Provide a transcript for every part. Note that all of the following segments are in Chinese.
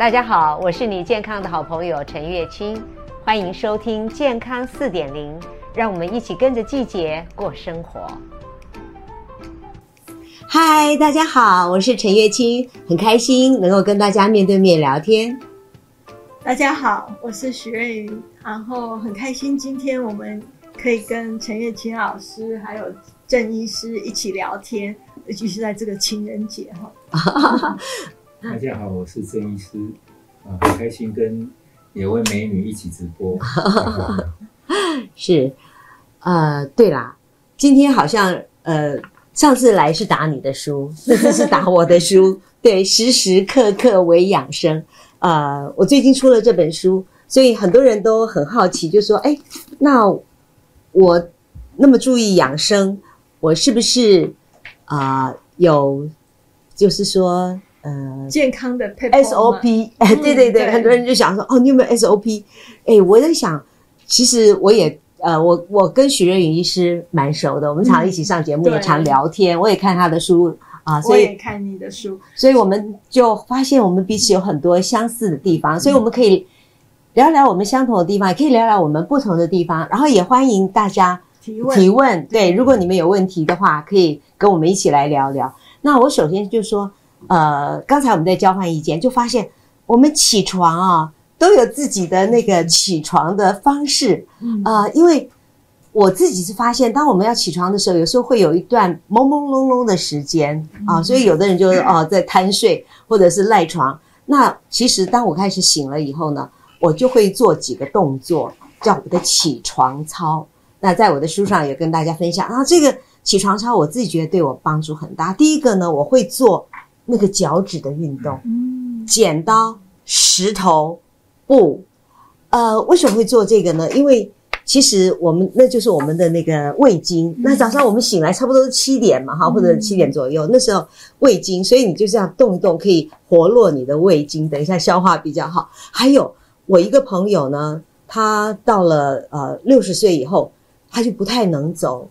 大家好，我是你健康的好朋友陈月清，欢迎收听健康四点零，让我们一起跟着季节过生活。嗨，大家好，我是陈月清，很开心能够跟大家面对面聊天。大家好，我是许瑞云，然后很开心今天我们可以跟陈月清老师还有郑医师一起聊天，尤其是在这个情人节哈。大家好，我是郑医师，啊，很开心跟两位美女一起直播。是，呃，对啦，今天好像呃，上次来是打你的书，这次是打我的书，对，时时刻刻为养生。呃，我最近出了这本书，所以很多人都很好奇，就说：哎，那我那么注意养生，我是不是啊、有，就是说。呃，健康的 SOP，哎，对对对，很多人就想说，哦，你有没有 SOP？哎，我在想，其实我也，呃，我我跟许瑞云医师蛮熟的，我们常一起上节目，也常聊天，我也看他的书啊，所以我也看你的书，所以我们就发现我们彼此有很多相似的地方，所以我们可以聊聊我们相同的地方，也可以聊聊我们不同的地方，然后也欢迎大家提问提问，对，如果你们有问题的话，可以跟我们一起来聊聊。那我首先就说。呃，刚才我们在交换意见，就发现我们起床啊都有自己的那个起床的方式。嗯，呃，因为我自己是发现，当我们要起床的时候，有时候会有一段朦朦胧胧的时间啊，所以有的人就哦在贪睡或者是赖床。那其实当我开始醒了以后呢，我就会做几个动作，叫我的起床操。那在我的书上也跟大家分享啊，这个起床操我自己觉得对我帮助很大。第一个呢，我会做。那个脚趾的运动，剪刀、石头、布，呃，为什么会做这个呢？因为其实我们那就是我们的那个胃经。那早上我们醒来差不多是七点嘛，哈，或者七点左右，那时候胃经，所以你就这样动一动，可以活络你的胃经，等一下消化比较好。还有我一个朋友呢，他到了呃六十岁以后，他就不太能走，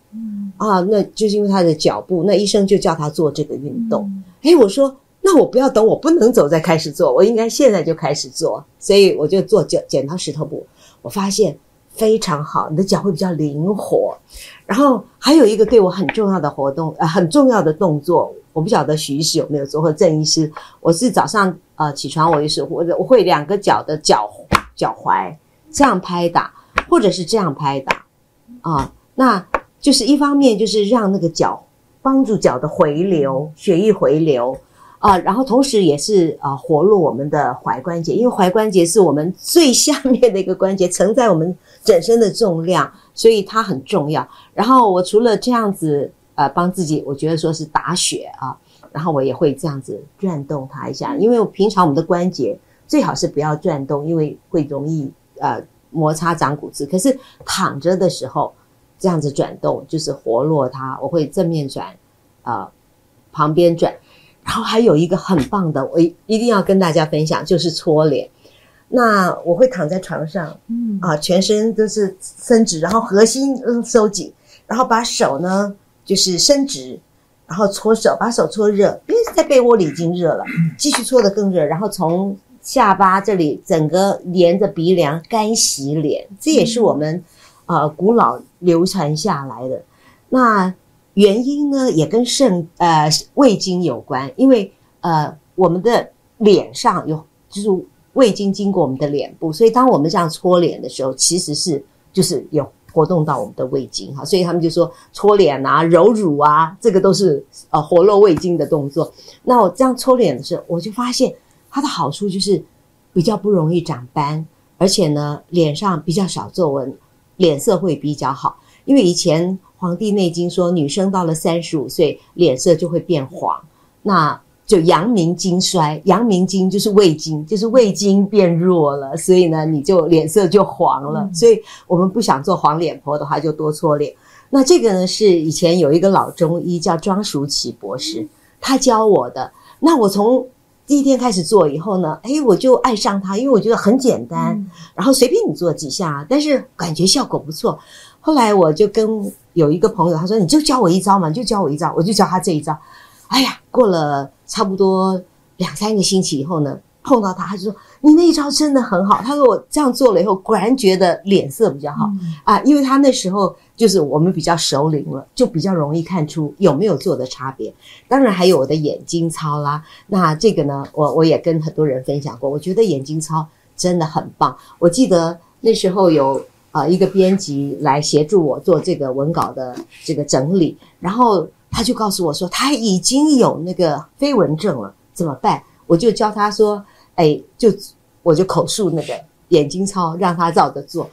啊，那就是因为他的脚步，那医生就叫他做这个运动。诶，我说，那我不要等我不能走再开始做，我应该现在就开始做，所以我就做剪剪刀石头布。我发现非常好，你的脚会比较灵活。然后还有一个对我很重要的活动，呃，很重要的动作，我不晓得许医师有没有做，或郑医师。我是早上呃起床，我也是或者我会两个脚的脚脚踝这样拍打，或者是这样拍打啊，那就是一方面就是让那个脚。帮助脚的回流，血液回流啊，然后同时也是啊活络我们的踝关节，因为踝关节是我们最下面的一个关节，承载我们整身的重量，所以它很重要。然后我除了这样子呃帮自己，我觉得说是打血啊，然后我也会这样子转动它一下，因为平常我们的关节最好是不要转动，因为会容易呃摩擦长骨刺。可是躺着的时候。这样子转动就是活络它，我会正面转，啊、呃，旁边转，然后还有一个很棒的，我一定要跟大家分享，就是搓脸。那我会躺在床上，嗯啊，全身都是伸直，然后核心嗯收紧，然后把手呢就是伸直，然后搓手，把手搓热，因为在被窝里已经热了，继续搓得更热，然后从下巴这里整个连着鼻梁干洗脸，这也是我们。呃，古老流传下来的那原因呢，也跟肾呃胃经有关，因为呃我们的脸上有就是胃经经过我们的脸部，所以当我们这样搓脸的时候，其实是就是有活动到我们的胃经哈，所以他们就说搓脸啊、揉乳啊，这个都是呃活络胃经的动作。那我这样搓脸的时候，我就发现它的好处就是比较不容易长斑，而且呢脸上比较少皱纹。脸色会比较好，因为以前《黄帝内经》说，女生到了三十五岁，脸色就会变黄，那就阳明经衰。阳明经就是胃经，就是胃经变弱了，所以呢，你就脸色就黄了。嗯、所以我们不想做黄脸婆的话，就多搓脸。那这个呢，是以前有一个老中医叫庄淑琪博士，他教我的。那我从第一天开始做以后呢，哎，我就爱上它，因为我觉得很简单，嗯、然后随便你做几下，但是感觉效果不错。后来我就跟有一个朋友，他说：“你就教我一招嘛，你就教我一招。”我就教他这一招。哎呀，过了差不多两三个星期以后呢，碰到他，他就说：“你那一招真的很好。”他说：“我这样做了以后，果然觉得脸色比较好、嗯、啊，因为他那时候就是我们比较熟龄了，就比较容易看出有没有做的差别。当然还有我的眼睛操啦，那这个呢，我我也跟很多人分享过，我觉得眼睛操真的很棒。我记得那时候有啊、呃、一个编辑来协助我做这个文稿的这个整理，然后他就告诉我说他已经有那个飞蚊症了，怎么办？我就教他说。哎，就我就口述那个眼睛操，让他照着做。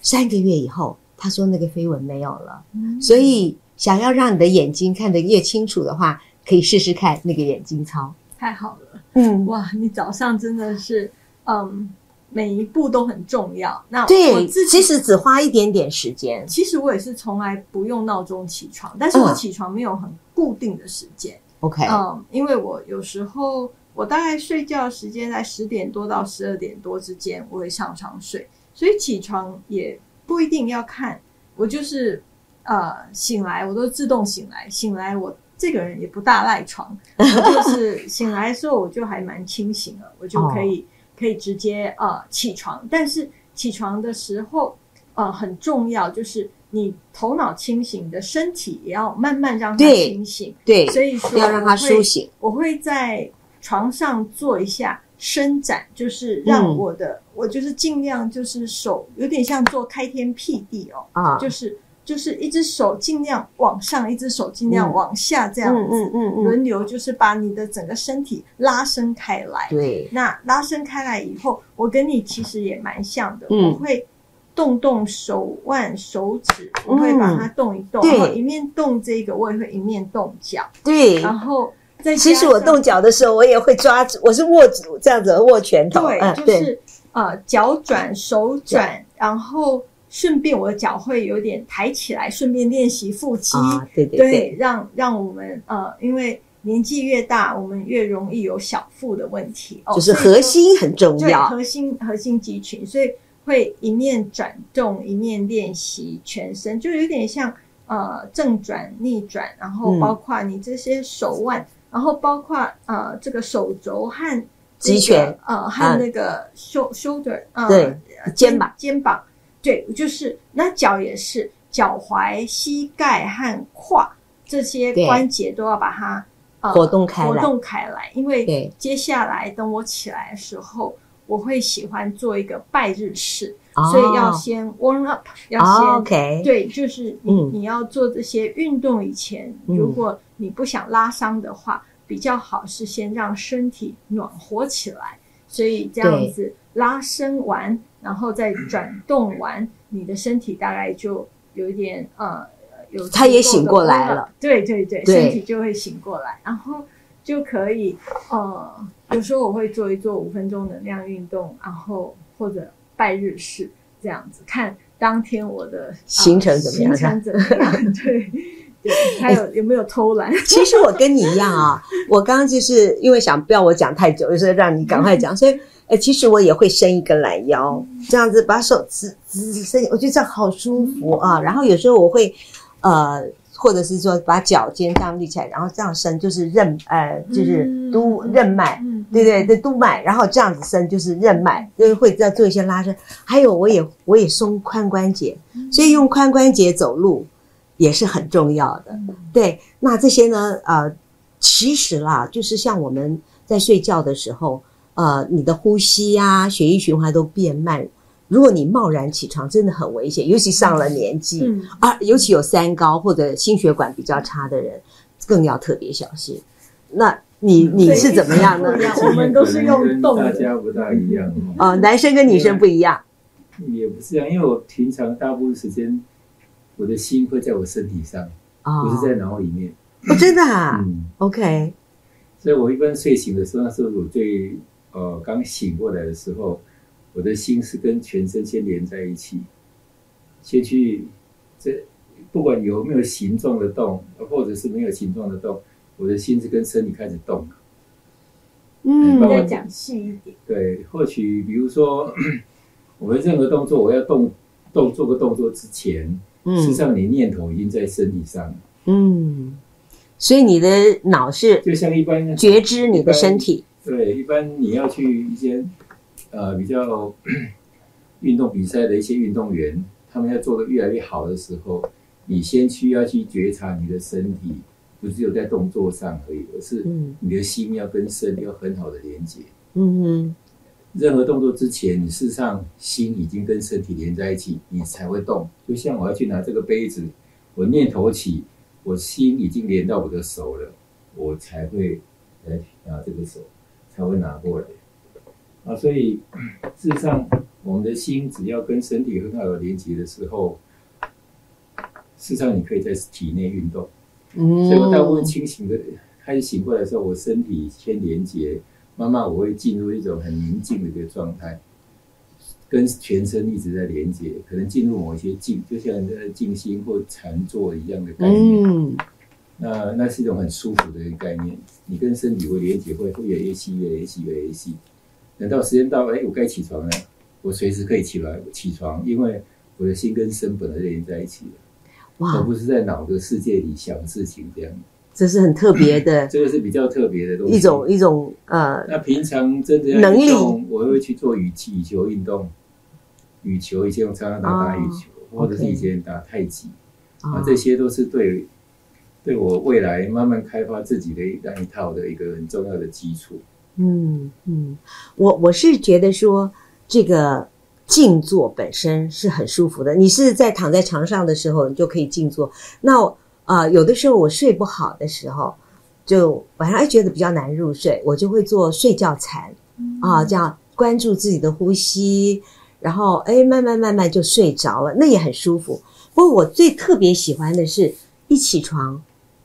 三个月以后，他说那个飞蚊没有了。嗯、所以，想要让你的眼睛看得越清楚的话，可以试试看那个眼睛操。太好了，嗯，哇，你早上真的是，嗯，每一步都很重要。那对，我自己其实只花一点点时间。其实我也是从来不用闹钟起床，但是我起床没有很固定的时间。OK，嗯，嗯，因为我有时候。我大概睡觉时间在十点多到十二点多之间，我会上床睡，所以起床也不一定要看。我就是呃醒来，我都自动醒来。醒来，我这个人也不大赖床，我就是醒来的时候我就还蛮清醒了，我就可以可以直接呃起床。但是起床的时候呃很重要，就是你头脑清醒，你的身体也要慢慢让它清醒。对，所以说要让它苏醒。我会在。床上做一下伸展，就是让我的、嗯、我就是尽量就是手有点像做开天辟地哦，啊，就是就是一只手尽量往上，一只手尽量往下这样子，嗯嗯嗯，轮、嗯、流就是把你的整个身体拉伸开来。对，那拉伸开来以后，我跟你其实也蛮像的，嗯、我会动动手腕、手指，我会把它动一动，嗯、然后一面动这个，我也会一面动脚。对，然后。其实我动脚的时候，我也会抓住，我是握住这样子握拳头。对，就是呃脚转手转，然后顺便我的脚会有点抬起来，顺便练习腹肌。对对对，让让我们呃，因为年纪越大，我们越容易有小腹的问题。就是核心很重要，核心核心肌群，所以会一面转动一面练习全身，就有点像呃正转逆转，然后包括你这些手腕。然后包括呃这个手肘和肌群呃和那个 shoulder 呃对肩膀。肩膀。对就是那脚也是脚踝膝盖和胯这些关节都要把它呃活动开来。活动开来，因为接下来等我起来的时候，我会喜欢做一个拜日式，所以要先 warm up，要先 OK 对，就是你你要做这些运动以前，如果你不想拉伤的话，比较好是先让身体暖和起来，所以这样子拉伸完，然后再转动完，你的身体大概就有一点呃有他也醒过来了，对对对，对。身体就会醒过来，然后就可以呃，有时候我会做一做五分钟能量运动，然后或者拜日式这样子，看当天我的行程怎么样，行程怎么样，对。对，还有有没有偷懒？其实我跟你一样啊，我刚刚就是因为想不要我讲太久，就是让你赶快讲，所以呃，其实我也会伸一个懒腰，这样子把手直直伸，我觉得这样好舒服啊。然后有时候我会呃，或者是说把脚尖这样立起来，然后这样伸，就是任呃，就是督任脉，对对对，督脉，然后这样子伸就是任脉，就是会再做一些拉伸。还有我也我也松髋关节，所以用髋关节走路。也是很重要的，嗯、对。那这些呢？呃，其实啦，就是像我们在睡觉的时候，呃，你的呼吸呀、啊、血液循环都变慢。如果你贸然起床，真的很危险，尤其上了年纪，嗯、啊，尤其有三高或者心血管比较差的人，更要特别小心。那你你是怎么样呢？我们都是用动的，大家不大一样哦。呃、男生跟女生不一样，也不是这样，因为我平常大部分时间。我的心会在我身体上，哦、不是在脑里面。哦，真的啊？嗯，OK。所以我一般睡醒的时候，那时候我最呃刚醒过来的时候，我的心是跟全身先连在一起，先去这不管有没有形状的动，或者是没有形状的动，我的心是跟身体开始动。嗯，再讲细一点。对，或许比如说 我们任何动作，我要动动做个动作之前。实际上，你念头已经在身体上了。嗯，所以你的脑是就像一般觉知你的身体。对，一般你要去一些呃比较 运动比赛的一些运动员，他们要做的越来越好的时候，你先需要去觉察你的身体，不只有在动作上而已，而是你的心要跟身要很好的连接。嗯哼。任何动作之前，你事实上心已经跟身体连在一起，你才会动。就像我要去拿这个杯子，我念头起，我心已经连到我的手了，我才会来拿这个手，才会拿过来。啊，所以事实上，我们的心只要跟身体很好的连接的时候，事实上你可以在体内运动。嗯，所以我大部分清醒的开始醒过来的时候，我身体先连接。慢慢我会进入一种很宁静的一个状态，跟全身一直在连接，可能进入某一些静，就像在静心或禅坐一样的概念。嗯，那那是一种很舒服的一个概念。你跟身体会连接，会会越来越细，越来越细，越来越细。等到时间到，哎，我该起床了，我随时可以起来起床，因为我的心跟身本来就连在一起了，哇，而不是在脑的世界里想事情这样。这是很特别的，这个是比较特别的东西。一种一种呃，那平常真的要运动，我会去做羽羽球运动，羽球以前我常常打打羽球，或者是以前打太极。啊，这些都是对对我未来慢慢开发自己的那一套的一个很重要的基础。嗯嗯，我我是觉得说这个静坐本身是很舒服的。你是在躺在床上的时候，你就可以静坐。那啊、呃，有的时候我睡不好的时候，就晚上哎觉得比较难入睡，我就会做睡觉禅，啊，这样关注自己的呼吸，然后哎慢慢慢慢就睡着了，那也很舒服。不过我最特别喜欢的是，一起床，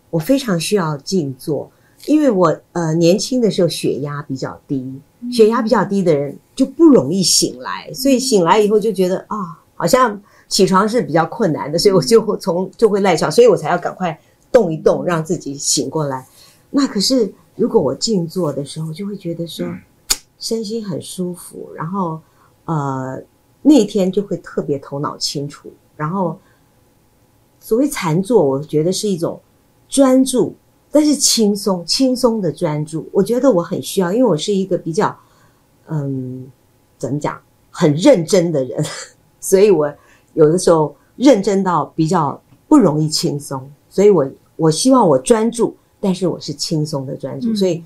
我非常需要静坐，因为我呃年轻的时候血压比较低，血压比较低的人就不容易醒来，所以醒来以后就觉得啊、哦，好像。起床是比较困难的，所以我就会从就会赖床，所以我才要赶快动一动，让自己醒过来。那可是如果我静坐的时候，就会觉得说身心很舒服，然后呃那一天就会特别头脑清楚。然后所谓禅坐，我觉得是一种专注，但是轻松轻松的专注。我觉得我很需要，因为我是一个比较嗯怎么讲很认真的人，所以我。有的时候认真到比较不容易轻松，所以我我希望我专注，但是我是轻松的专注，嗯、所以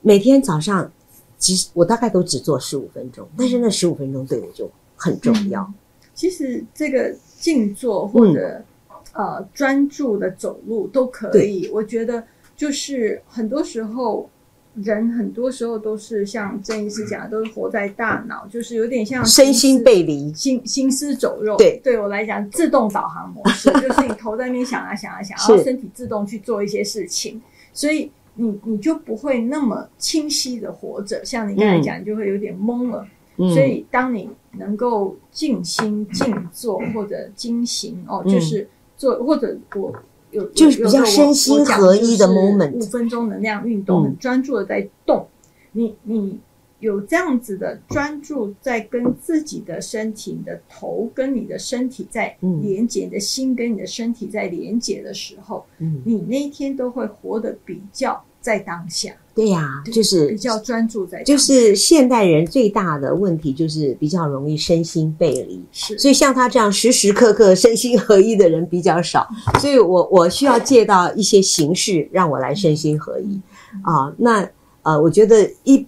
每天早上其实我大概都只做十五分钟，但是那十五分钟对我就很重要。嗯、其实这个静坐或者、嗯、呃专注的走路都可以，我觉得就是很多时候。人很多时候都是像郑医师讲的，都是活在大脑，就是有点像身心背离、心心思走肉。对，对我来讲，自动导航模式 就是你头在那边想啊想啊想，然后身体自动去做一些事情，所以你你就不会那么清晰的活着。像你刚才讲，你就会有点懵了。所以当你能够静心静坐或者精行哦，就是做或者我。有就是比较身心合一的 moment，五分钟能量运动，很专注的在动。你你有这样子的专注，在跟自己的身体、你的头跟你的身体在连接，你的心跟你的身体在连接的时候，你那一天都会活得比较在当下。对呀，就是比较专注在。就是现代人最大的问题就是比较容易身心背离，是。所以像他这样时时刻刻身心合一的人比较少，所以我我需要借到一些形式让我来身心合一啊。那呃，我觉得一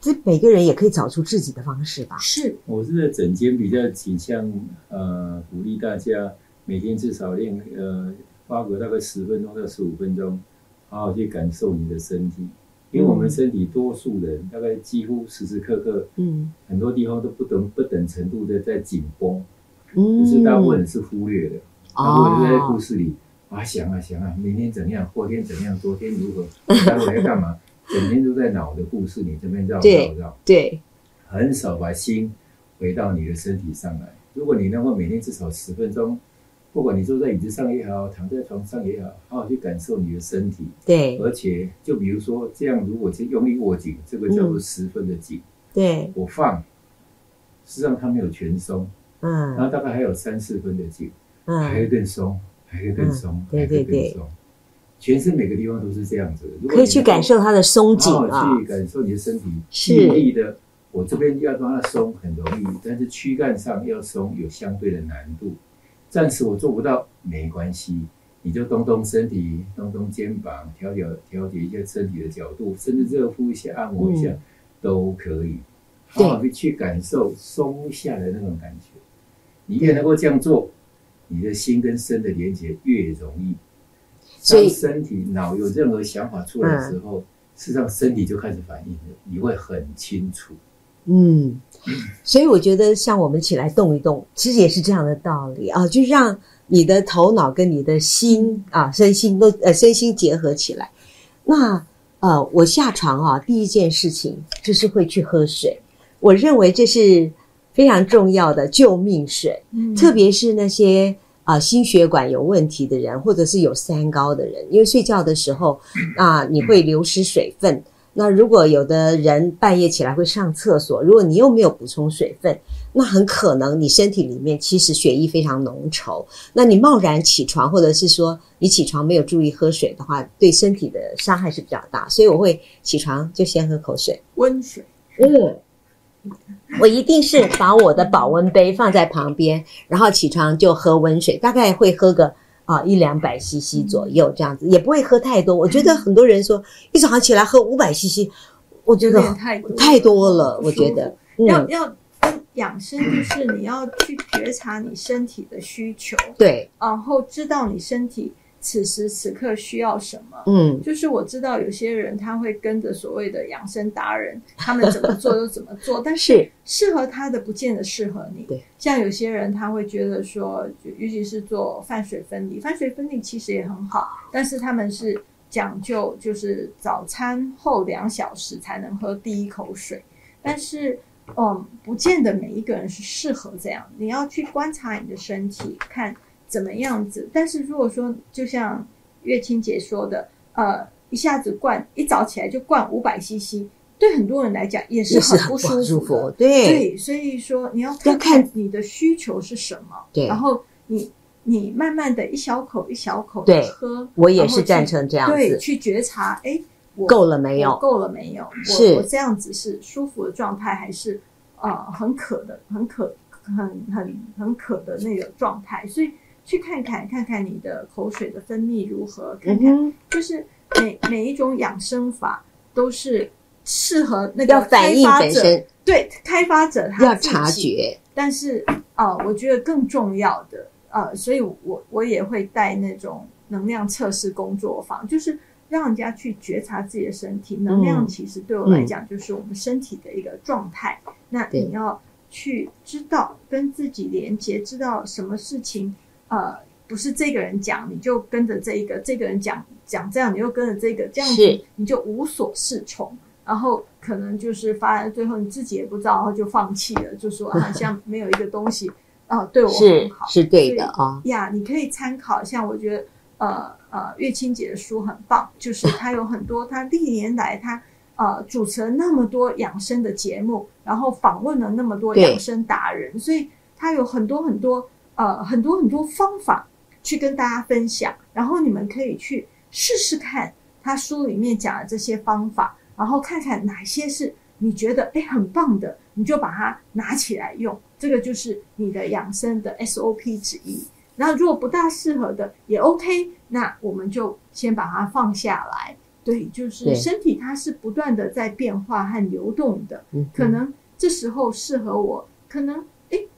这每个人也可以找出自己的方式吧。是，我是在整间比较倾向呃鼓励大家每天至少练呃花个大概十分钟到十五分钟，好好去感受你的身体。因为我们身体多数人、嗯、大概几乎时时刻刻，嗯，很多地方都不等不等程度的在紧绷，嗯，可是大部分人是忽略的，大部分人在故事里啊想啊想啊，明天怎样，后天怎样，昨天如何，待会要干嘛，整天都在脑的故事里这边绕绕绕，对，很少把心回到你的身体上来。如果你能够每天至少十分钟。不管你坐在椅子上也好，躺在床上也好，好好去感受你的身体。对，而且就比如说这样，如果是用力握紧，这个叫做十分的紧。对，我放，实际上它没有全松。嗯，然后大概还有三四分的紧。嗯，还会更松，还会更松，还会更松。全身每个地方都是这样子的，可以去感受它的松紧啊，去感受你的身体细腻的。我这边要让它松很容易，但是躯干上要松有相对的难度。暂时我做不到，没关系，你就动动身体，动动肩膀，调调调节一下身体的角度，甚至热敷一下、按摩一下、嗯、都可以。好好的去感受松下的那种感觉。你越能够这样做，你的心跟身的连接越容易。当身体脑有任何想法出来的时候，事实上身体就开始反应了，你会很清楚。嗯，所以我觉得像我们起来动一动，其实也是这样的道理啊，就让你的头脑跟你的心啊，身心都呃身心结合起来。那呃，我下床啊，第一件事情就是会去喝水，我认为这是非常重要的救命水，嗯，特别是那些啊、呃、心血管有问题的人，或者是有三高的人，因为睡觉的时候啊，你会流失水分。那如果有的人半夜起来会上厕所，如果你又没有补充水分，那很可能你身体里面其实血液非常浓稠。那你贸然起床，或者是说你起床没有注意喝水的话，对身体的伤害是比较大。所以我会起床就先喝口水，温水。嗯，我一定是把我的保温杯放在旁边，然后起床就喝温水，大概会喝个。啊，一两百 CC 左右这样子，也不会喝太多。我觉得很多人说一早上起来喝五百 CC，我觉得太多太多了。我觉得要要养生，就是你要去觉察你身体的需求，对，然后知道你身体。此时此刻需要什么？嗯，就是我知道有些人他会跟着所谓的养生达人，他们怎么做就怎么做，但是适合他的不见得适合你。对，像有些人他会觉得说，尤其是做饭水分离，饭水分离其实也很好，但是他们是讲究就是早餐后两小时才能喝第一口水，但是嗯，不见得每一个人是适合这样。你要去观察你的身体，看。怎么样子？但是如果说，就像月清姐说的，呃，一下子灌，一早起来就灌五百 CC，对很多人来讲也是很不舒服的。舒服对，对，所以说你要看看你的需求是什么，对，然后你你慢慢的一小口一小口的喝。我也是赞成这样子，对，去觉察，哎，我够了没有？够了没有？是我，我这样子是舒服的状态，还是呃很渴的、很渴、很很很渴的那个状态？所以。去看看看看你的口水的分泌如何，看看就是每每一种养生法都是适合那个开发者，对开发者他要察觉。但是啊、呃，我觉得更重要的呃，所以我我也会带那种能量测试工作坊，就是让人家去觉察自己的身体能量。其实对我来讲，就是我们身体的一个状态。嗯、那你要去知道跟自己连接，知道什么事情。呃，不是这个人讲，你就跟着这一个；这个人讲讲这样，你又跟着这个，这样子你就无所适从。然后可能就是发展最后你自己也不知道，然后就放弃了，就说好像 没有一个东西啊、呃、对我很好，是，是对的啊。呀，你可以参考，一下我觉得呃呃月清姐的书很棒，就是 她有很多，她历年来她呃主持了那么多养生的节目，然后访问了那么多养生达人，所以她有很多很多。呃，很多很多方法去跟大家分享，然后你们可以去试试看他书里面讲的这些方法，然后看看哪些是你觉得诶很棒的，你就把它拿起来用。这个就是你的养生的 SOP 之一。然后如果不大适合的也 OK，那我们就先把它放下来。对，就是身体它是不断的在变化和流动的，可能这时候适合我，可能。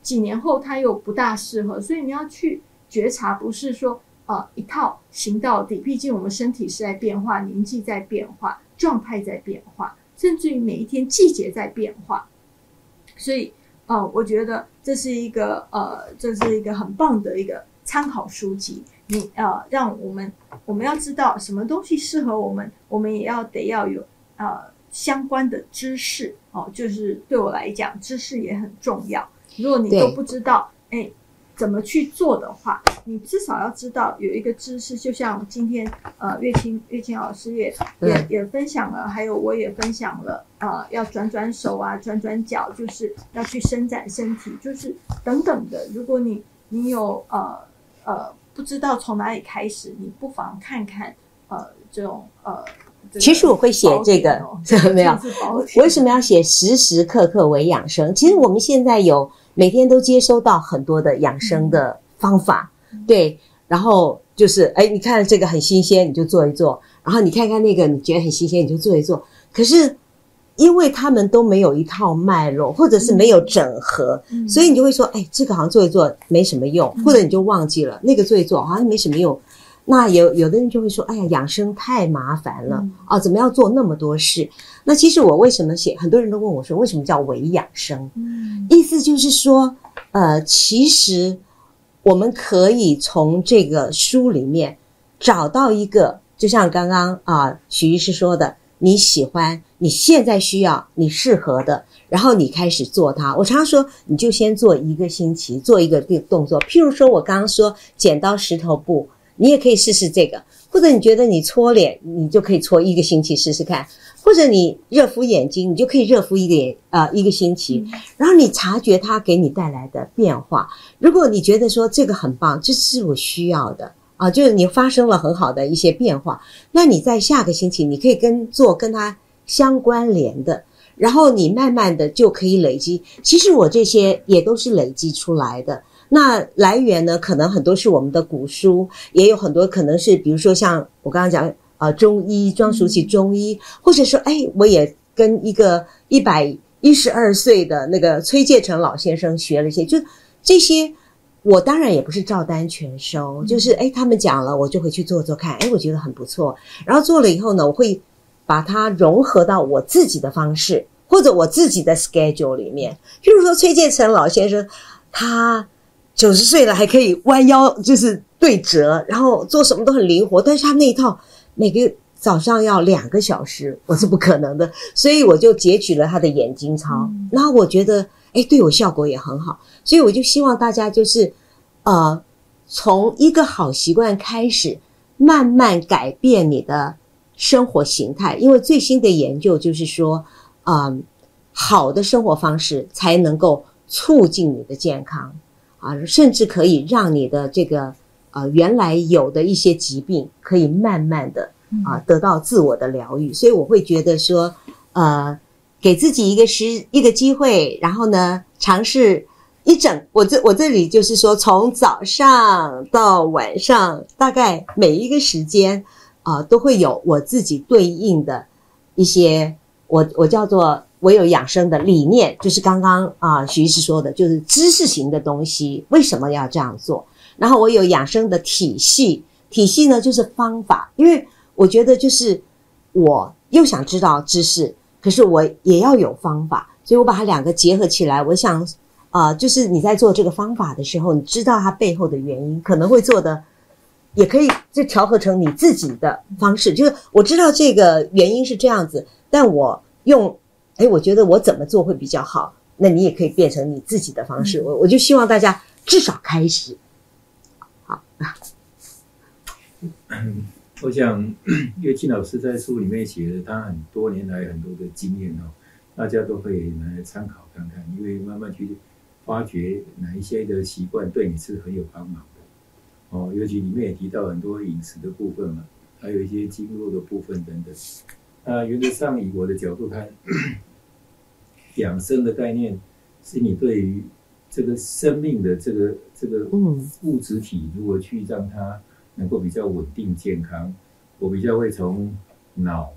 几年后它又不大适合，所以你要去觉察，不是说呃一套行到底。毕竟我们身体是在变化，年纪在变化，状态在变化，甚至于每一天季节在变化。所以，呃，我觉得这是一个呃，这是一个很棒的一个参考书籍。你呃，让我们我们要知道什么东西适合我们，我们也要得要有呃相关的知识哦。就是对我来讲，知识也很重要。如果你都不知道，哎，怎么去做的话，你至少要知道有一个知识。就像今天，呃，月清月清老师也也也分享了，还有我也分享了，呃，要转转手啊，转转脚，就是要去伸展身体，就是等等的。如果你你有呃呃不知道从哪里开始，你不妨看看呃这种呃。其实我会写这个，没有。为什么要写时时刻刻为养生？其实我们现在有每天都接收到很多的养生的方法，对。然后就是，哎，你看这个很新鲜，你就做一做；然后你看看那个，你觉得很新鲜，你就做一做。可是，因为他们都没有一套脉络，或者是没有整合，所以你就会说，哎，这个好像做一做没什么用，或者你就忘记了那个做一做好像没什么用。那有有的人就会说：“哎呀，养生太麻烦了啊，怎么要做那么多事？”那其实我为什么写？很多人都问我说：“为什么叫伪养生？”嗯，意思就是说，呃，其实我们可以从这个书里面找到一个，就像刚刚啊许医师说的，你喜欢，你现在需要，你适合的，然后你开始做它。我常常说，你就先做一个星期，做一个动作。譬如说，我刚刚说剪刀石头布。你也可以试试这个，或者你觉得你搓脸，你就可以搓一个星期试试看；或者你热敷眼睛，你就可以热敷一个眼啊、呃、一个星期。然后你察觉它给你带来的变化。如果你觉得说这个很棒，这是我需要的啊，就是你发生了很好的一些变化，那你在下个星期你可以跟做跟它相关联的，然后你慢慢的就可以累积。其实我这些也都是累积出来的。那来源呢？可能很多是我们的古书，也有很多可能是，比如说像我刚刚讲啊、呃，中医庄淑琪中医，或者说，哎，我也跟一个一百一十二岁的那个崔介成老先生学了一些，就这些，我当然也不是照单全收，就是哎，他们讲了，我就会去做做看，哎，我觉得很不错，然后做了以后呢，我会把它融合到我自己的方式或者我自己的 schedule 里面，譬如说崔建成老先生，他。九十岁了还可以弯腰，就是对折，然后做什么都很灵活。但是他那一套每个早上要两个小时，我是不可能的，所以我就截取了他的眼睛操。然后我觉得，哎，对我效果也很好，所以我就希望大家就是，呃，从一个好习惯开始，慢慢改变你的生活形态。因为最新的研究就是说，嗯、呃，好的生活方式才能够促进你的健康。啊，甚至可以让你的这个呃原来有的一些疾病，可以慢慢的啊得到自我的疗愈。所以我会觉得说，呃，给自己一个时一个机会，然后呢，尝试一整我这我这里就是说，从早上到晚上，大概每一个时间啊，呃，都会有我自己对应的一些我我叫做。我有养生的理念，就是刚刚啊徐医师说的，就是知识型的东西为什么要这样做？然后我有养生的体系，体系呢就是方法，因为我觉得就是我又想知道知识，可是我也要有方法，所以我把它两个结合起来。我想啊，就是你在做这个方法的时候，你知道它背后的原因，可能会做的也可以就调和成你自己的方式。就是我知道这个原因是这样子，但我用。哎，我觉得我怎么做会比较好？那你也可以变成你自己的方式。我我就希望大家至少开始。好，我想，因为金老师在书里面写的，他很多年来很多的经验哦，大家都可以来参考看看，因为慢慢去发掘哪一些的习惯对你是很有帮忙的哦。尤其里面也提到很多饮食的部分嘛，还有一些经络的部分等等。那原则上，以我的角度看。养生的概念，是你对于这个生命的这个这个物质体，如何去让它能够比较稳定健康。我比较会从脑、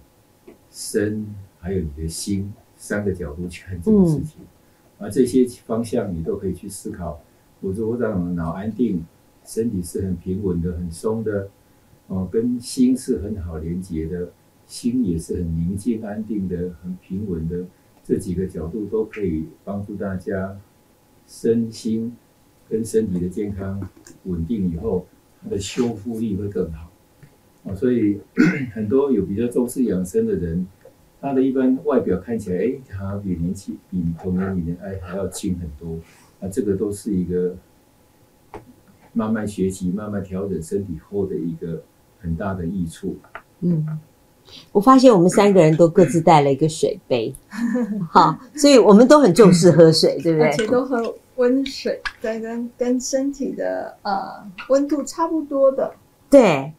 身还有你的心三个角度去看这个事情，而这些方向你都可以去思考。我说我让脑安定，身体是很平稳的、很松的，哦，跟心是很好连接的，心也是很宁静安定的、很平稳的。这几个角度都可以帮助大家身心跟身体的健康稳定以后，它的修复力会更好啊。所以 很多有比较重视养生的人，他的一般外表看起来，哎，他比年轻比同龄人哎还要轻很多那。这个都是一个慢慢学习、慢慢调整身体后的一个很大的益处。嗯。我发现我们三个人都各自带了一个水杯，好，所以我们都很重视喝水，对不对？而且都喝温水，对，跟跟身体的呃温度差不多的。对，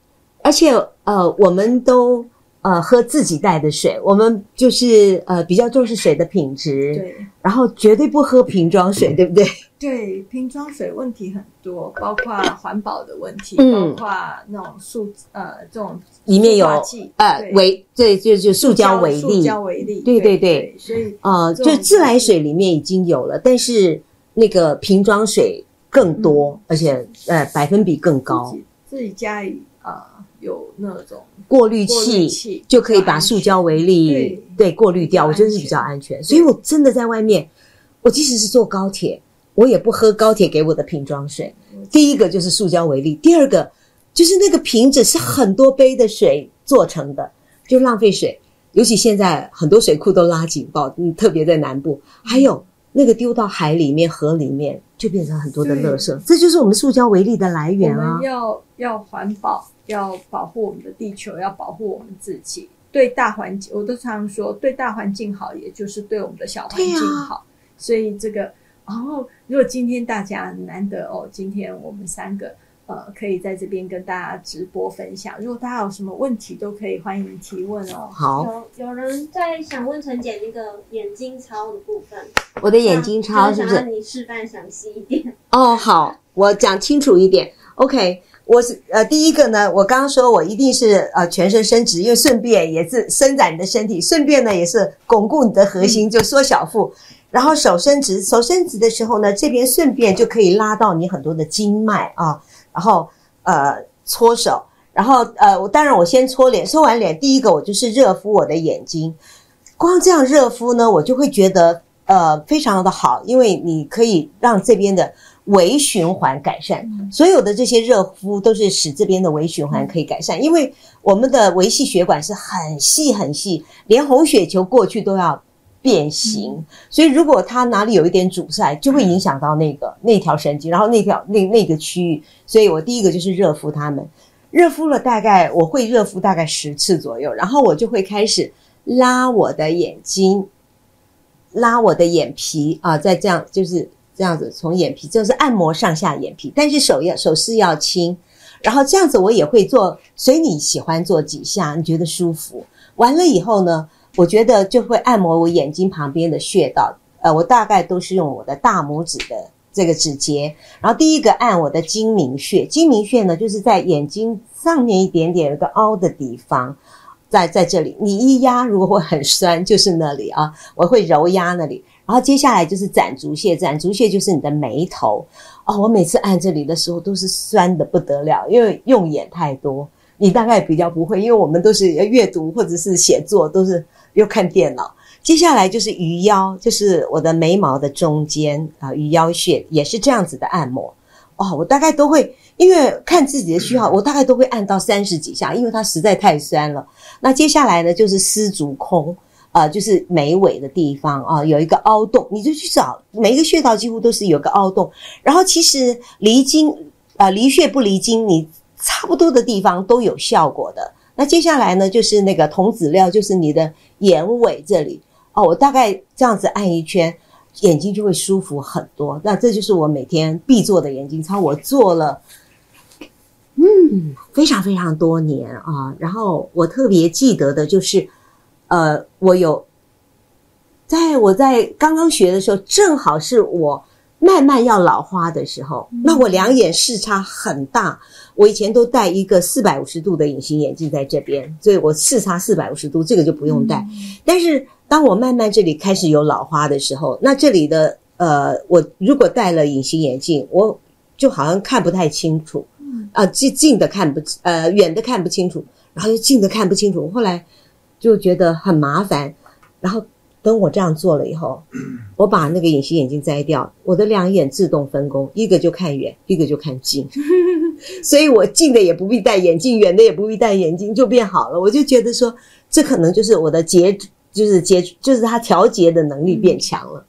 而且呃，我们都呃喝自己带的水，我们就是呃比较重视水的品质，对，然后绝对不喝瓶装水，对不对？对，瓶装水问题很多，包括环保的问题，嗯，包括那种塑呃这种里面有呃微对就就塑胶微粒，塑胶微粒，对对对，所以呃就自来水里面已经有了，但是那个瓶装水更多，嗯、而且呃百分比更高，自己，家里啊、呃、有那种过滤器，就可以把塑胶微粒对，过滤掉，我觉得是比较安全，所以我真的在外面，我即使是坐高铁。我也不喝高铁给我的瓶装水。第一个就是塑胶微粒，第二个就是那个瓶子是很多杯的水做成的，就浪费水。尤其现在很多水库都拉警报，嗯，特别在南部，还有那个丢到海里面、河里面，就变成很多的垃圾。这就是我们塑胶为例的来源啊！我们要要环保，要保护我们的地球，要保护我们自己。对大环境，我都常说，对大环境好，也就是对我们的小环境好。啊、所以这个。然后，如果今天大家难得哦，今天我们三个呃可以在这边跟大家直播分享。如果大家有什么问题，都可以欢迎提问哦。好，有有人在想问陈姐那个眼睛操的部分。我的眼睛操是不是？想让你示范详细一点。哦，好，我讲清楚一点。OK，我是呃第一个呢，我刚刚说我一定是呃全身伸直，因为顺便也是伸展你的身体，顺便呢也是巩固你的核心，嗯、就缩小腹。然后手伸直，手伸直的时候呢，这边顺便就可以拉到你很多的经脉啊。然后呃搓手，然后呃我当然我先搓脸，搓完脸第一个我就是热敷我的眼睛。光这样热敷呢，我就会觉得呃非常的好，因为你可以让这边的微循环改善。所有的这些热敷都是使这边的微循环可以改善，因为我们的微细血管是很细很细，连红血球过去都要。变形，所以如果它哪里有一点阻塞，就会影响到那个那条神经，然后那条那那个区域。所以我第一个就是热敷它们，热敷了大概我会热敷大概十次左右，然后我就会开始拉我的眼睛，拉我的眼皮啊，再这样就是这样子从眼皮就是按摩上下眼皮，但是手要手势要轻，然后这样子我也会做，随你喜欢做几下，你觉得舒服，完了以后呢，我觉得就会按摩我眼睛旁边的穴道，呃，我大概都是用我的大拇指的这个指节，然后第一个按我的睛明穴，睛明穴呢就是在眼睛上面一点点有个凹的地方，在在这里，你一压如果会很酸，就是那里啊，我会揉压那里，然后接下来就是攒竹穴，攒竹穴就是你的眉头，哦，我每次按这里的时候都是酸的不得了，因为用眼太多，你大概比较不会，因为我们都是阅读或者是写作都是。又看电脑，接下来就是鱼腰，就是我的眉毛的中间啊，鱼腰穴也是这样子的按摩。哦，我大概都会，因为看自己的需要，我大概都会按到三十几下，因为它实在太酸了。那接下来呢，就是丝竹空，啊，就是眉尾的地方啊，有一个凹洞，你就去找每一个穴道几乎都是有个凹洞。然后其实离经啊，离穴不离经，你差不多的地方都有效果的。那接下来呢，就是那个童子髎，就是你的眼尾这里哦。我大概这样子按一圈，眼睛就会舒服很多。那这就是我每天必做的眼睛操，我做了，嗯，非常非常多年啊。然后我特别记得的就是，呃，我有在我在刚刚学的时候，正好是我慢慢要老花的时候，那我两眼视差很大。我以前都戴一个四百五十度的隐形眼镜在这边，所以我视差四百五十度，这个就不用戴。但是当我慢慢这里开始有老花的时候，那这里的呃，我如果戴了隐形眼镜，我就好像看不太清楚，啊，近近的看不呃，远的看不清楚，然后又近的看不清楚，后来就觉得很麻烦，然后。等我这样做了以后，我把那个隐形眼镜摘掉，我的两眼自动分工，一个就看远，一个就看近，所以我近的也不必戴眼镜，远的也不必戴眼镜，就变好了。我就觉得说，这可能就是我的节，就是节，就是它调节的能力变强了。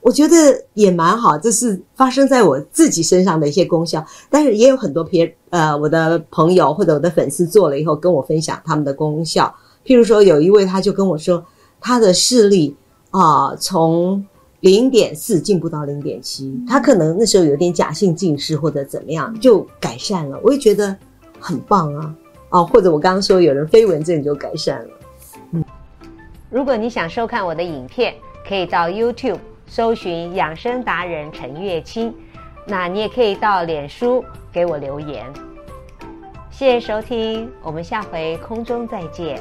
我觉得也蛮好，这是发生在我自己身上的一些功效。但是也有很多别呃，我的朋友或者我的粉丝做了以后跟我分享他们的功效。譬如说，有一位他就跟我说，他的视力。啊，从零点四进步到零点七，他可能那时候有点假性近视或者怎么样，就改善了。我也觉得很棒啊。哦，或者我刚刚说有人飞蚊症就改善了。嗯，如果你想收看我的影片，可以到 YouTube 搜寻养生达人陈月清，那你也可以到脸书给我留言。谢谢收听，我们下回空中再见。